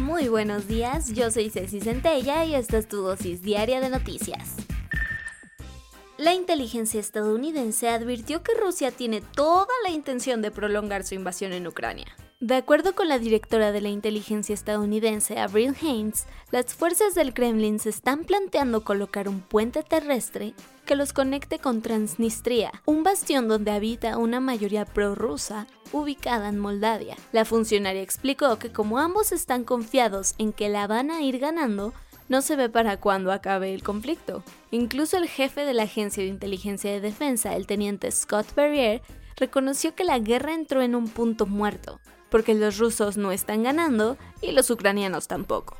Muy buenos días, yo soy Ceci Centella y esta es tu dosis diaria de noticias. La inteligencia estadounidense advirtió que Rusia tiene toda la intención de prolongar su invasión en Ucrania. De acuerdo con la directora de la inteligencia estadounidense, Avril Haines, las fuerzas del Kremlin se están planteando colocar un puente terrestre que los conecte con Transnistria, un bastión donde habita una mayoría prorrusa ubicada en Moldavia. La funcionaria explicó que como ambos están confiados en que la van a ir ganando, no se ve para cuándo acabe el conflicto. Incluso el jefe de la Agencia de Inteligencia de Defensa, el teniente Scott Berrier, reconoció que la guerra entró en un punto muerto porque los rusos no están ganando y los ucranianos tampoco.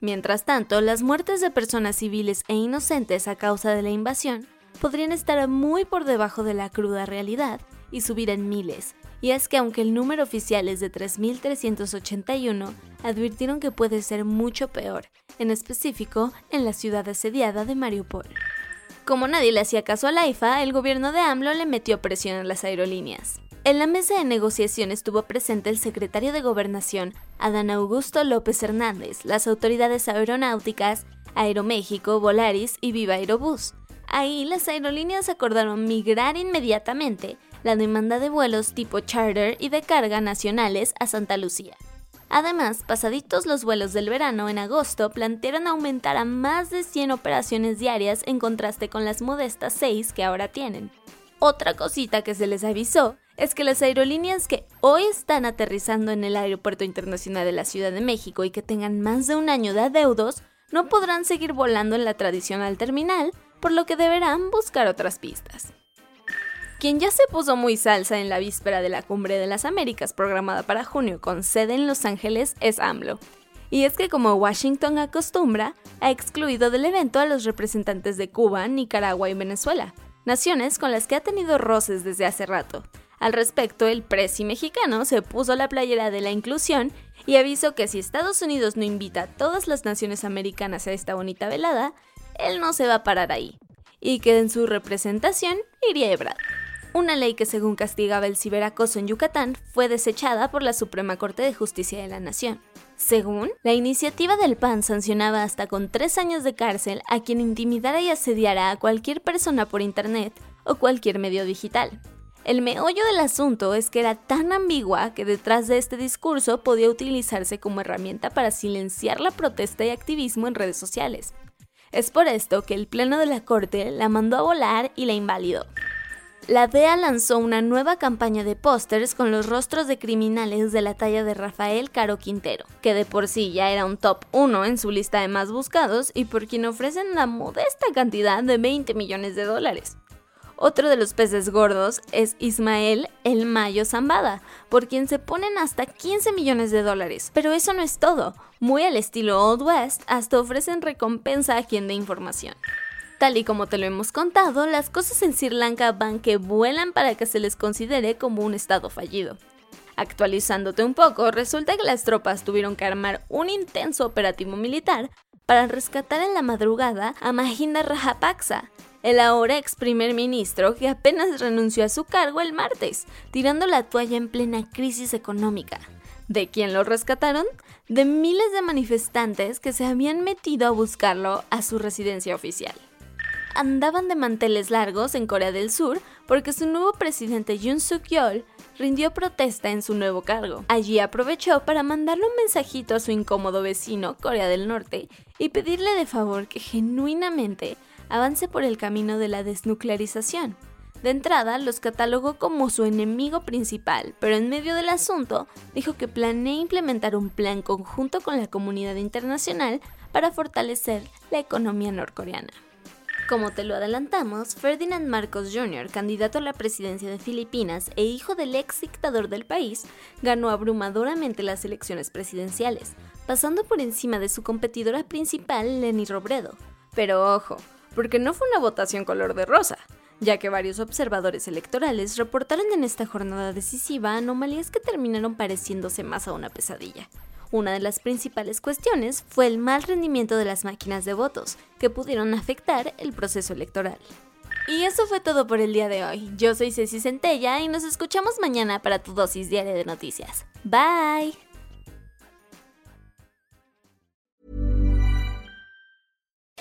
Mientras tanto, las muertes de personas civiles e inocentes a causa de la invasión podrían estar muy por debajo de la cruda realidad y subir en miles. Y es que aunque el número oficial es de 3.381, advirtieron que puede ser mucho peor, en específico en la ciudad asediada de Mariupol. Como nadie le hacía caso a la IFA, el gobierno de AMLO le metió presión a las aerolíneas. En la mesa de negociación estuvo presente el secretario de Gobernación, Adán Augusto López Hernández, las autoridades aeronáuticas, Aeroméxico, Volaris y Viva Aerobús. Ahí las aerolíneas acordaron migrar inmediatamente la demanda de vuelos tipo charter y de carga nacionales a Santa Lucía. Además, pasaditos los vuelos del verano en agosto, plantearon aumentar a más de 100 operaciones diarias en contraste con las modestas 6 que ahora tienen. Otra cosita que se les avisó es que las aerolíneas que hoy están aterrizando en el Aeropuerto Internacional de la Ciudad de México y que tengan más de un año de adeudos no podrán seguir volando en la tradicional terminal, por lo que deberán buscar otras pistas. Quien ya se puso muy salsa en la víspera de la Cumbre de las Américas programada para junio con sede en Los Ángeles es AMLO. Y es que como Washington acostumbra, ha excluido del evento a los representantes de Cuba, Nicaragua y Venezuela, naciones con las que ha tenido roces desde hace rato, al respecto, el presi mexicano se puso la playera de la inclusión y avisó que si Estados Unidos no invita a todas las naciones americanas a esta bonita velada, él no se va a parar ahí, y que en su representación iría Ebrard. Una ley que según castigaba el ciberacoso en Yucatán fue desechada por la Suprema Corte de Justicia de la Nación. Según, la iniciativa del PAN sancionaba hasta con tres años de cárcel a quien intimidara y asediara a cualquier persona por Internet o cualquier medio digital. El meollo del asunto es que era tan ambigua que detrás de este discurso podía utilizarse como herramienta para silenciar la protesta y activismo en redes sociales. Es por esto que el Pleno de la Corte la mandó a volar y la invalidó. La DEA lanzó una nueva campaña de pósters con los rostros de criminales de la talla de Rafael Caro Quintero, que de por sí ya era un top 1 en su lista de más buscados y por quien ofrecen la modesta cantidad de 20 millones de dólares. Otro de los peces gordos es Ismael El Mayo Zambada, por quien se ponen hasta 15 millones de dólares. Pero eso no es todo. Muy al estilo Old West, hasta ofrecen recompensa a quien dé información. Tal y como te lo hemos contado, las cosas en Sri Lanka van que vuelan para que se les considere como un estado fallido. Actualizándote un poco, resulta que las tropas tuvieron que armar un intenso operativo militar para rescatar en la madrugada a Mahinda Rajapaksa, el ahora ex primer ministro que apenas renunció a su cargo el martes, tirando la toalla en plena crisis económica. ¿De quién lo rescataron? De miles de manifestantes que se habían metido a buscarlo a su residencia oficial. Andaban de manteles largos en Corea del Sur porque su nuevo presidente Yoon Suk Yeol rindió protesta en su nuevo cargo. Allí aprovechó para mandarle un mensajito a su incómodo vecino, Corea del Norte, y pedirle de favor que genuinamente avance por el camino de la desnuclearización. De entrada, los catalogó como su enemigo principal, pero en medio del asunto dijo que planea implementar un plan conjunto con la comunidad internacional para fortalecer la economía norcoreana. Como te lo adelantamos, Ferdinand Marcos Jr., candidato a la presidencia de Filipinas e hijo del ex dictador del país, ganó abrumadoramente las elecciones presidenciales, pasando por encima de su competidora principal, Lenny Robredo. Pero ojo, porque no fue una votación color de rosa, ya que varios observadores electorales reportaron en esta jornada decisiva anomalías que terminaron pareciéndose más a una pesadilla. Una de las principales cuestiones fue el mal rendimiento de las máquinas de votos, que pudieron afectar el proceso electoral. Y eso fue todo por el día de hoy. Yo soy Ceci Centella y nos escuchamos mañana para tu dosis diaria de noticias. Bye.